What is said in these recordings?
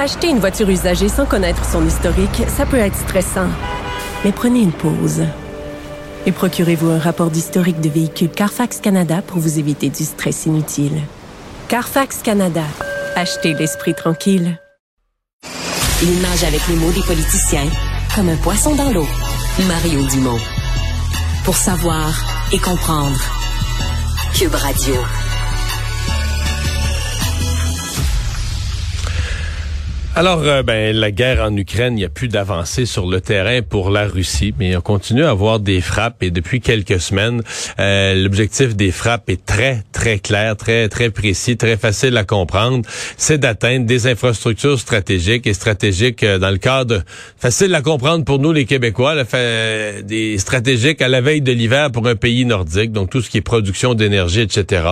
Acheter une voiture usagée sans connaître son historique, ça peut être stressant. Mais prenez une pause. Et procurez-vous un rapport d'historique de véhicule Carfax Canada pour vous éviter du stress inutile. Carfax Canada. Achetez l'esprit tranquille. Il nage avec les mots des politiciens comme un poisson dans l'eau. Mario Dumont. Pour savoir et comprendre. Cube Radio. Alors, euh, ben, la guerre en Ukraine, il n'y a plus d'avancée sur le terrain pour la Russie, mais on continue à avoir des frappes et depuis quelques semaines, euh, l'objectif des frappes est très, très clair, très, très précis, très facile à comprendre. C'est d'atteindre des infrastructures stratégiques et stratégiques euh, dans le cadre facile à comprendre pour nous les Québécois, des stratégiques à la veille de l'hiver pour un pays nordique, donc tout ce qui est production d'énergie, etc.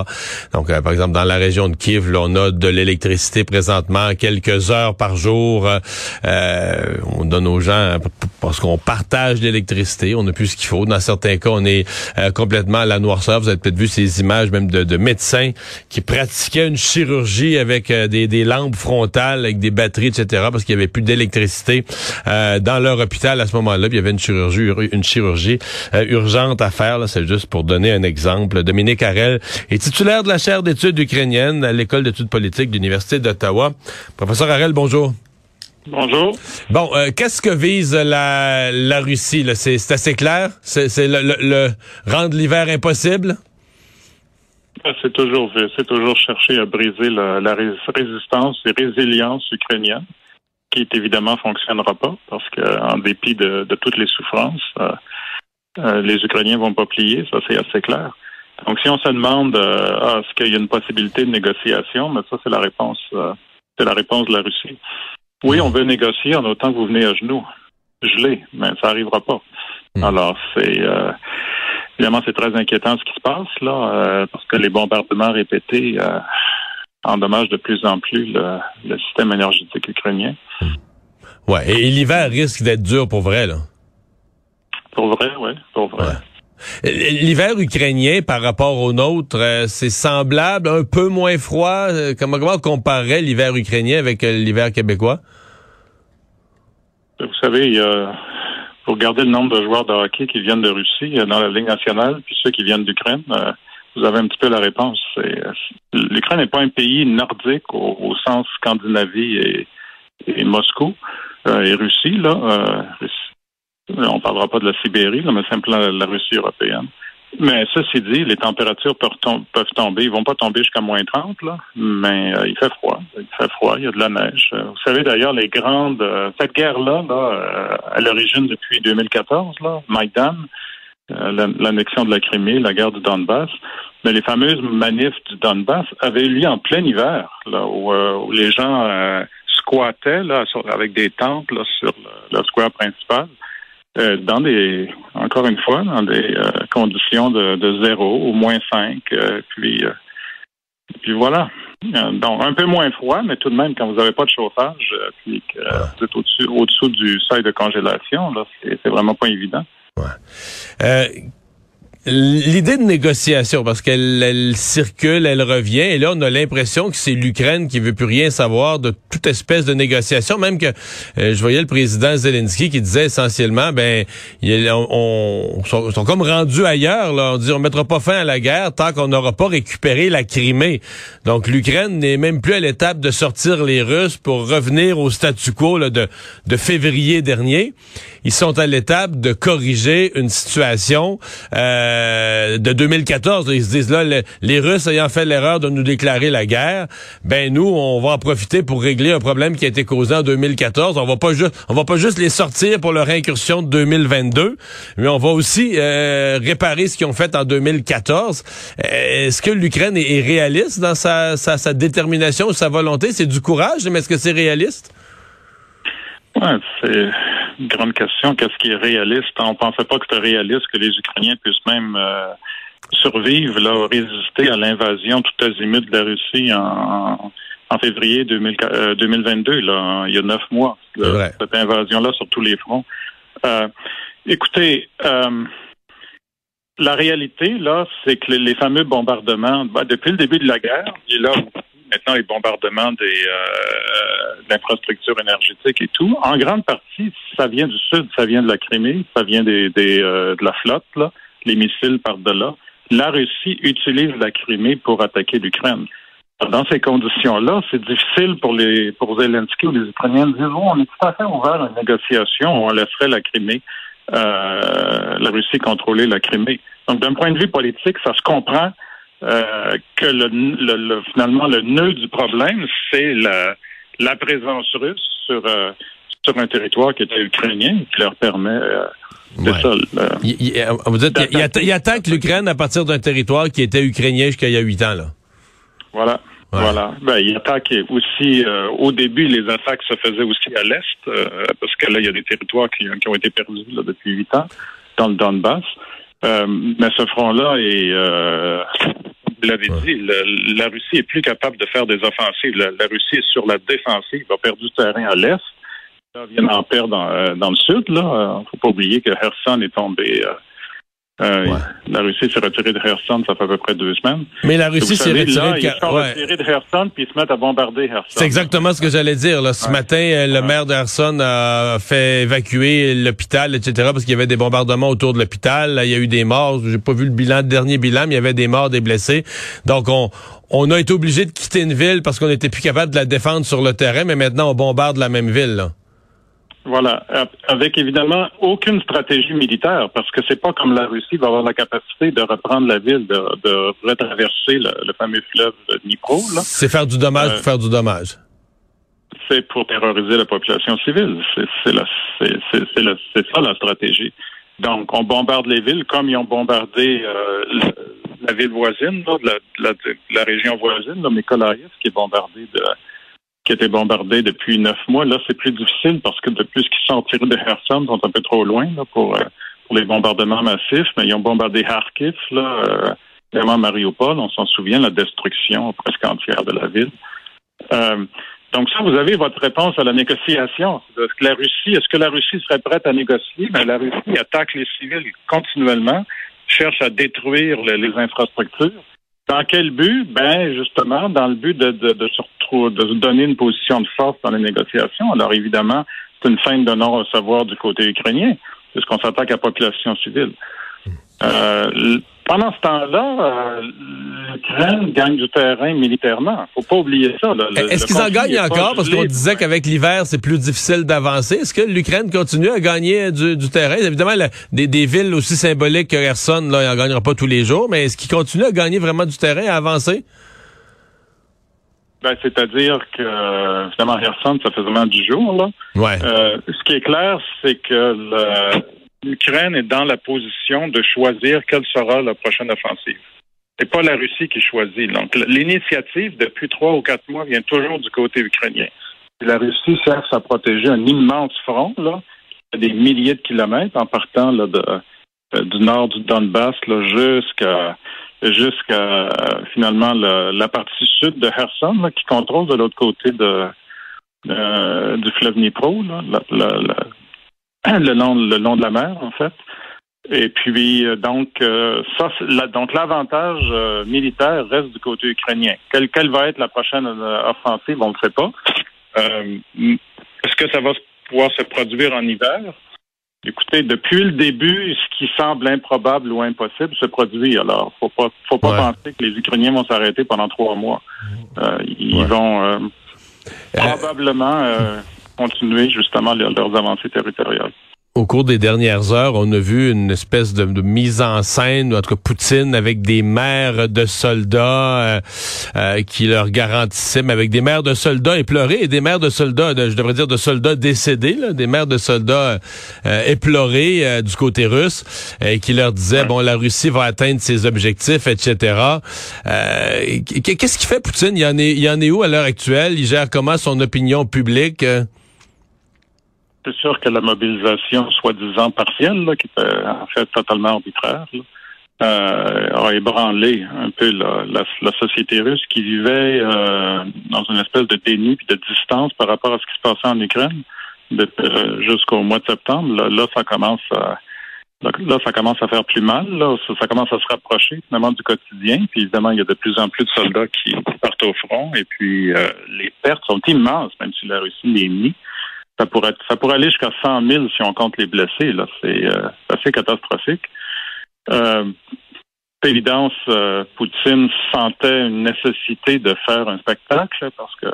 Donc, par exemple, dans la région de Kiev, là, on a de l'électricité présentement quelques heures par jour. Euh, on donne aux gens parce qu'on partage l'électricité. On n'a plus ce qu'il faut. Dans certains cas, on est euh, complètement à la noirceur. Vous avez peut-être vu ces images même de, de, médecins qui pratiquaient une chirurgie avec euh, des, lampes frontales, avec des batteries, etc. parce qu'il y avait plus d'électricité dans leur hôpital à ce moment-là. Il y avait une chirurgie, une chirurgie urgente à faire. C'est juste pour donner un exemple. Dominique Harel est titulaire de la chaire d'études ukrainiennes à l'école d'études politiques de l'Université d'Ottawa. Professeur Harel, bonjour. Bonjour. Bon, euh, qu'est-ce que vise la, la Russie? C'est assez clair? C'est le, le, le, rendre l'hiver impossible? C'est toujours, c'est toujours chercher à briser la, la résistance et résilience ukrainienne, qui évidemment fonctionnera pas, parce qu'en dépit de, de, toutes les souffrances, euh, euh, les Ukrainiens vont pas plier, ça c'est assez clair. Donc si on se demande ah, est-ce qu'il y a une possibilité de négociation, mais ça c'est la réponse, c'est la réponse de la Russie. Oui, on veut négocier en autant que vous venez à genoux. Gelé, mais ça n'arrivera pas. Hmm. Alors, c'est euh, évidemment c'est très inquiétant ce qui se passe là, euh, parce que les bombardements répétés euh, endommagent de plus en plus le, le système énergétique ukrainien. Ouais, et l'hiver risque d'être dur pour vrai là. Pour vrai, oui, pour vrai. L'hiver ukrainien par rapport au nôtre, c'est semblable, un peu moins froid. Comment, comment on comparerait l'hiver ukrainien avec l'hiver québécois? Vous savez, il y a, faut regarder le nombre de joueurs de hockey qui viennent de Russie dans la Ligue nationale, puis ceux qui viennent d'Ukraine. vous avez un petit peu la réponse. L'Ukraine n'est pas un pays nordique au, sens Scandinavie et Moscou et Russie. Là, on parlera pas de la Sibérie, là, mais simplement la Russie européenne. Mais ceci dit, les températures peuvent, tomber. Ils vont pas tomber jusqu'à moins 30, là, mais euh, il fait froid. Il fait froid, il y a de la neige. Euh, vous savez d'ailleurs, les grandes... Euh, cette guerre-là, là, à l'origine depuis 2014, là, Maïdan, l'annexion de la Crimée, la guerre du Donbass, mais les fameuses manifs du Donbass avaient eu lieu en plein hiver, là, où, les gens squattaient là, avec des tentes là, sur le square principal. Euh, dans des, encore une fois, dans des euh, conditions de, de, zéro au moins cinq, euh, puis, puis voilà. Donc, un peu moins froid, mais tout de même, quand vous n'avez pas de chauffage, puis que vous êtes au-dessus, au-dessous du seuil de congélation, là, c'est, vraiment pas évident. L'idée de négociation, parce qu'elle circule, elle revient, et là on a l'impression que c'est l'Ukraine qui veut plus rien savoir de toute espèce de négociation, même que euh, je voyais le président Zelensky qui disait essentiellement, ben, on, sont, comme rendus ailleurs, là, on dit on mettra pas fin à la guerre tant qu'on n'aura pas récupéré la Crimée. Donc l'Ukraine n'est même plus à l'étape de sortir les Russes pour revenir au statu quo de, de février dernier. Ils sont à l'étape de corriger une situation. Euh, euh, de 2014. Ils se disent là, les Russes ayant fait l'erreur de nous déclarer la guerre, ben nous, on va en profiter pour régler un problème qui a été causé en 2014. On va pas juste, on va pas juste les sortir pour leur incursion de 2022, mais on va aussi euh, réparer ce qu'ils ont fait en 2014. Est-ce que l'Ukraine est, réaliste dans sa, sa, sa détermination, sa volonté? C'est du courage, mais est-ce que c'est réaliste? Ouais, c'est grande question. Qu'est-ce qui est réaliste? On pensait pas que c'était réaliste que les Ukrainiens puissent même euh, survivre, là, résister à l'invasion tout azimut de la Russie en, en février 2022, euh, là, il y a neuf mois. cette invasion-là sur tous les fronts. Euh, écoutez, la réalité, là, c'est que les, fameux bombardements, ben, depuis le début de la guerre, et là, maintenant les bombardements des euh, l'infrastructure énergétique et tout, en grande partie, ça vient du sud, ça vient de la Crimée, ça vient des, des euh, de la flotte, là, les missiles par-delà. La Russie utilise la Crimée pour attaquer l'Ukraine. Dans ces conditions-là, c'est difficile pour les pour Zelensky ou les Ukrainiens de dire on est tout à fait ouvert à une négociation, on laisserait la Crimée, euh, la Russie contrôler la Crimée. Donc, d'un point de vue politique, ça se comprend euh, que le, le, finalement le nœud du problème, c'est la, la présence russe sur, euh, sur un territoire qui était ukrainien qui leur permet euh, ouais. ça. Il, vous dites, il, attaque l'Ukraine à partir d'un territoire qui était ukrainien jusqu'à il y a huit ans. Là. Voilà. Voilà. Ben, il attaque aussi, euh, au début, les attaques se faisaient aussi à l'Est, parce que là, il y a des territoires qui, qui ont été perdus là, depuis huit ans dans le Donbass. Euh, mais ce front-là est, euh, vous l'avez dit, la Russie est plus capable de faire des offensives. La, Russie est sur la défensive, a perdu du terrain à l'est. Là, vient d'en perdre dans, euh, dans, le sud. Là, faut pas oublier que Kherson est tombé euh, la Russie s'est retirée de Kherson, ça fait à peu près deux semaines. Mais la Russie s'est retirée de... Ils sont retirés de Kherson, puis ils se mettent à bombarder Kherson. C'est exactement ce que j'allais dire. Là. Ce matin, euh, le maire de Kherson a fait évacuer l'hôpital, etc., parce qu'il y avait des bombardements autour de l'hôpital. Il y a eu des morts. J'ai pas vu le bilan, le dernier bilan, mais il y avait des morts, des blessés. Donc, on, on a été obligé de quitter une ville parce qu'on n'était plus capable de la défendre sur le terrain, mais maintenant, on bombarde la même ville. Là. Voilà, avec évidemment aucune stratégie militaire, parce que c'est pas comme la Russie va avoir la capacité de reprendre la ville, de, de retraverser le, fameux fleuve Dnipro. C'est faire du dommage pour euh, faire du dommage. C'est pour terroriser la population civile. C'est ça la stratégie. Donc, on bombarde les villes comme ils ont bombardé euh, la, ville voisine, la, la, région voisine, là, qui est bombardée de qui étaient bombardés depuis neuf mois. Là, c'est plus difficile parce que depuis qu'ils sont tirés de Kherson, sont un peu trop loin euh, pour les bombardements massifs. Mais ils ont bombardé Kharkiv, là, euh, vraiment Mariupol. On s'en souvient, la destruction presque entière de la ville. Euh, donc ça, vous avez votre réponse à la négociation. Est-ce que la Russie, est-ce que la Russie serait prête à négocier? Mais la Russie attaque les civils continuellement, cherche à détruire les infrastructures. Dans quel but? Ben, justement, dans le but de, de, de, se, de se donner une position de force dans les négociations. Alors, évidemment, c'est une fin de non-recevoir du côté ukrainien, puisqu'on s'attaque à la population civile. Euh, pendant ce temps-là, euh, l'Ukraine gagne du terrain militairement. Faut pas oublier ça. Est-ce qu'ils en gagnent encore? Parce qu'on disait qu'avec l'hiver, c'est plus difficile d'avancer. Est-ce que l'Ukraine continue à gagner du, terrain? Évidemment, des, villes aussi symboliques que Kherson, là, ils n'en gagneront pas tous les jours, mais est-ce qu'ils continuent à gagner vraiment du terrain, à avancer? Ben, c'est-à-dire que, finalement, Kherson, ça fait vraiment du jour, là. Ouais. Euh, ce qui est clair, c'est que le, l'Ukraine est dans la position de choisir quelle sera la prochaine offensive. C'est pas la Russie qui choisit. Donc, l'initiative, depuis trois ou quatre mois, vient toujours du côté ukrainien. La Russie cherche à protéger un immense front, là, des milliers de kilomètres, en partant là, de, euh, du nord du Donbass jusqu'à jusqu'à finalement la partie sud de Kherson, qui contrôle de l'autre côté de, euh, du fleuve Dnipro, là, la, le long, le long de la mer, en fait. Et puis, euh, donc, euh, ça, donc l'avantage euh, militaire reste du côté ukrainien. Quelle, quelle va être la prochaine offensive, on ne sait pas. Est-ce que ça va pouvoir se produire en hiver? Écoutez, depuis le début, ce qui semble improbable ou impossible se produit. Alors, faut pas, faut pas penser que les Ukrainiens vont s'arrêter pendant trois mois. ils vont probablement continuer justement leurs avancées territoriales. au cours des dernières heures, on a vu une espèce de, mise en scène, en tout cas Poutine avec des mères de soldats euh, euh, qui leur garantissaient, mais avec des mères de soldats éplorés et des mères de soldats, je devrais dire de soldats décédés, là, des mères de soldats euh, éplorés du côté russe, et qui leur disaient, bon, la Russie va atteindre ses objectifs, etc. Qu'est-ce qu'il fait Poutine? Il y en est, il y en est où à l'heure actuelle? Il gère comment son opinion publique? C'est sûr que la mobilisation soi-disant partielle, qui était en fait totalement arbitraire, euh, a ébranlé un peu la, société russe qui vivait euh, dans une espèce de déni puis de distance par rapport à ce qui se passait en Ukraine euh, jusqu'au mois de septembre. Là, ça commence à là, ça commence à faire plus mal. Là, ça, commence à se rapprocher finalement du quotidien. Puis évidemment, il y a de plus en plus de soldats qui partent au front. Et puis les pertes sont immenses, même si la Russie les nie. Ça pourrait, ça pourrait aller jusqu'à 100 000 si on compte les blessés. Là, c'est euh, assez catastrophique. Euh, évidence, euh, Poutine sentait une nécessité de faire un spectacle parce que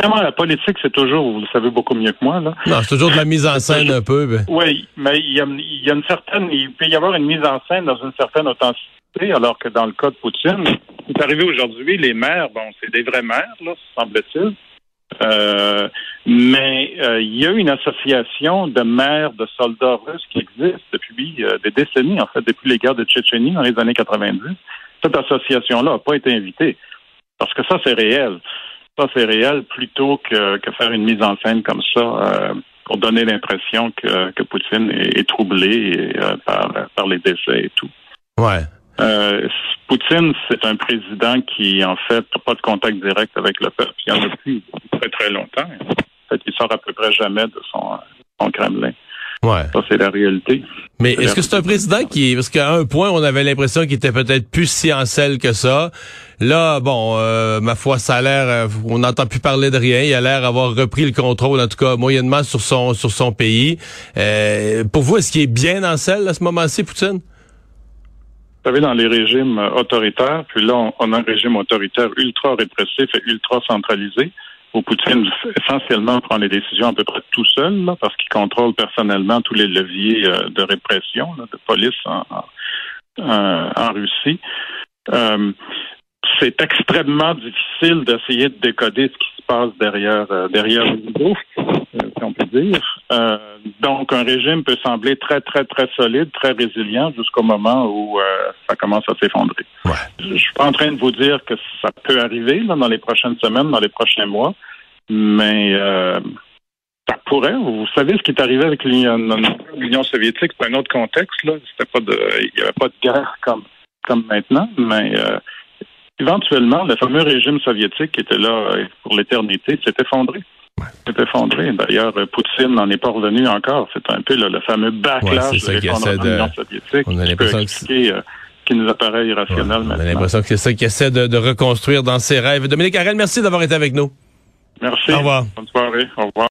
Vraiment, la politique, c'est toujours, vous le savez beaucoup mieux que moi, là. Non, c'est toujours de la mise en scène un peu. Ben. Oui, mais il y, a, il y a une certaine, il peut y avoir une mise en scène dans une certaine authenticité, alors que dans le cas de Poutine, c'est arrivé aujourd'hui, les maires, bon, c'est des vrais maires, là, semble-t-il. Euh, mais euh, il y a une association de maires de soldats russes qui existe depuis euh, des décennies, en fait, depuis les guerres de Tchétchénie dans les années 90. Cette association-là n'a pas été invitée. Parce que ça, c'est réel. Ça, c'est réel plutôt que, que, faire une mise en scène comme ça pour donner l'impression que, que Poutine est, troublé par, par les décès et tout. Ouais. Euh, Poutine, c'est un président qui, en fait, n'a pas de contact direct avec le peuple. Il en a depuis très, très longtemps. En fait, il sort à peu près jamais de son, son Kremlin. Ouais. Ça, c'est la réalité. Mais est-ce que c'est un président qui, parce qu'à un point, on avait l'impression qu'il était peut-être plus si en selle que ça. Là, bon, euh, ma foi, ça a l'air, euh, on n'entend plus parler de rien. Il a l'air d'avoir repris le contrôle, en tout cas moyennement sur son sur son pays. Euh, pour vous, est-ce qu'il est bien en selle à ce moment-ci, Poutine? Vous savez, dans les régimes autoritaires, puis là, on, a un régime autoritaire ultra répressif et ultra centralisé, où Poutine essentiellement prend les décisions à peu près tout seul, là, parce qu'il contrôle personnellement tous les leviers euh, de répression, de police en, en, Russie. Euh, c'est extrêmement difficile d'essayer de décoder ce qui se passe derrière euh, derrière le rideau, dire. Euh, donc, un régime peut sembler très, très, très solide, très résilient jusqu'au moment où euh, ça commence à s'effondrer. Ouais. Je suis pas en train de vous dire que ça peut arriver là, dans les prochaines semaines, dans les prochains mois, mais euh, ça pourrait. Vous savez ce qui est arrivé avec l'Union soviétique, c'est un autre contexte. Là. Pas de, il n'y avait pas de guerre comme comme maintenant, mais éventuellement, le fameux régime soviétique qui était là pour l'éternité s'est effondré s'est effondré. D'ailleurs, Poutine n'en est pas revenu encore. C'est un peu le fameux backlash de l'effondrement de soviétique on a l'impression que euh, qui nous apparaît irrationnel On a l'impression que c'est ça qu'il essaie de, de, reconstruire dans ses rêves. Dominique Arel, merci d'avoir été avec nous. Merci. Au revoir. Bonne soirée. Au revoir.